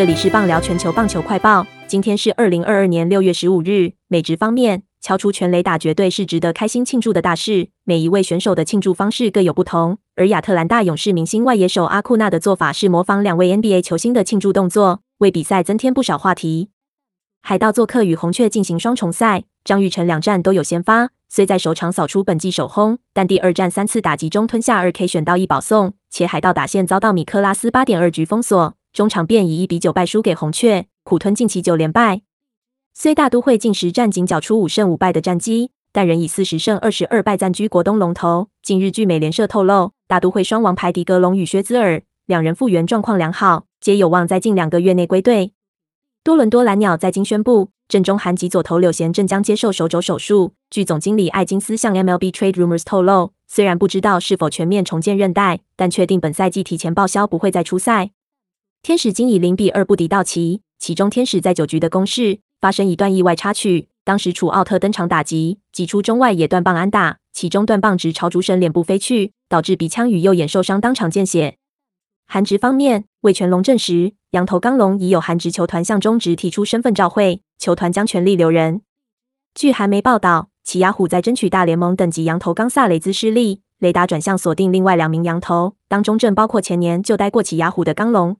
这里是棒聊全球棒球快报。今天是二零二二年六月十五日。美职方面，敲出全垒打绝对是值得开心庆祝的大事。每一位选手的庆祝方式各有不同，而亚特兰大勇士明星外野手阿库纳的做法是模仿两位 NBA 球星的庆祝动作，为比赛增添不少话题。海盗做客与红雀进行双重赛，张玉成两战都有先发，虽在首场扫出本季首轰，但第二战三次打击中吞下二 K 选到一保送，且海盗打线遭到米克拉斯八点二局封锁。中场便以一比九败输给红雀，苦吞近期九连败。虽大都会近十战仅缴出五胜五败的战绩，但仍以四十胜二十二败暂居国东龙头。近日，据美联社透露，大都会双王牌迪格隆与薛兹尔两人复原状况良好，皆有望在近两个月内归队。多伦多蓝鸟在今宣布，正中韩籍左投柳贤正将接受手肘手术。据总经理艾金斯向 MLB Trade Rumors 透露，虽然不知道是否全面重建韧带，但确定本赛季提前报销，不会再出赛。天使今以零比二不敌道奇，其中天使在九局的攻势发生一段意外插曲，当时楚奥特登场打击，挤出中外野断棒安打，其中断棒直朝主审脸部飞去，导致鼻腔与右眼受伤，当场见血。韩职方面，魏全龙证实，羊头刚龙已有韩职球团向中职提出身份召会，球团将全力留人。据韩媒报道，奇亚虎在争取大联盟等级羊头冈萨雷兹失利，雷达转向锁定另外两名羊头，当中正包括前年就待过奇亚虎的刚龙。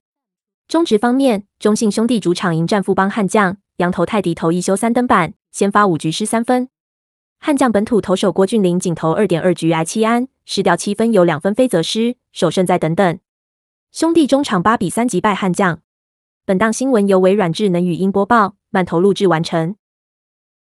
中职方面，中信兄弟主场迎战富邦悍将，羊头泰迪投一休三登板，先发五局失三分。悍将本土投手郭俊麟仅投二点二局挨七安，失掉七分，有两分飞则失，首胜在等等。兄弟中场八比三击败悍将。本档新闻由微软智能语音播报，慢投录制完成。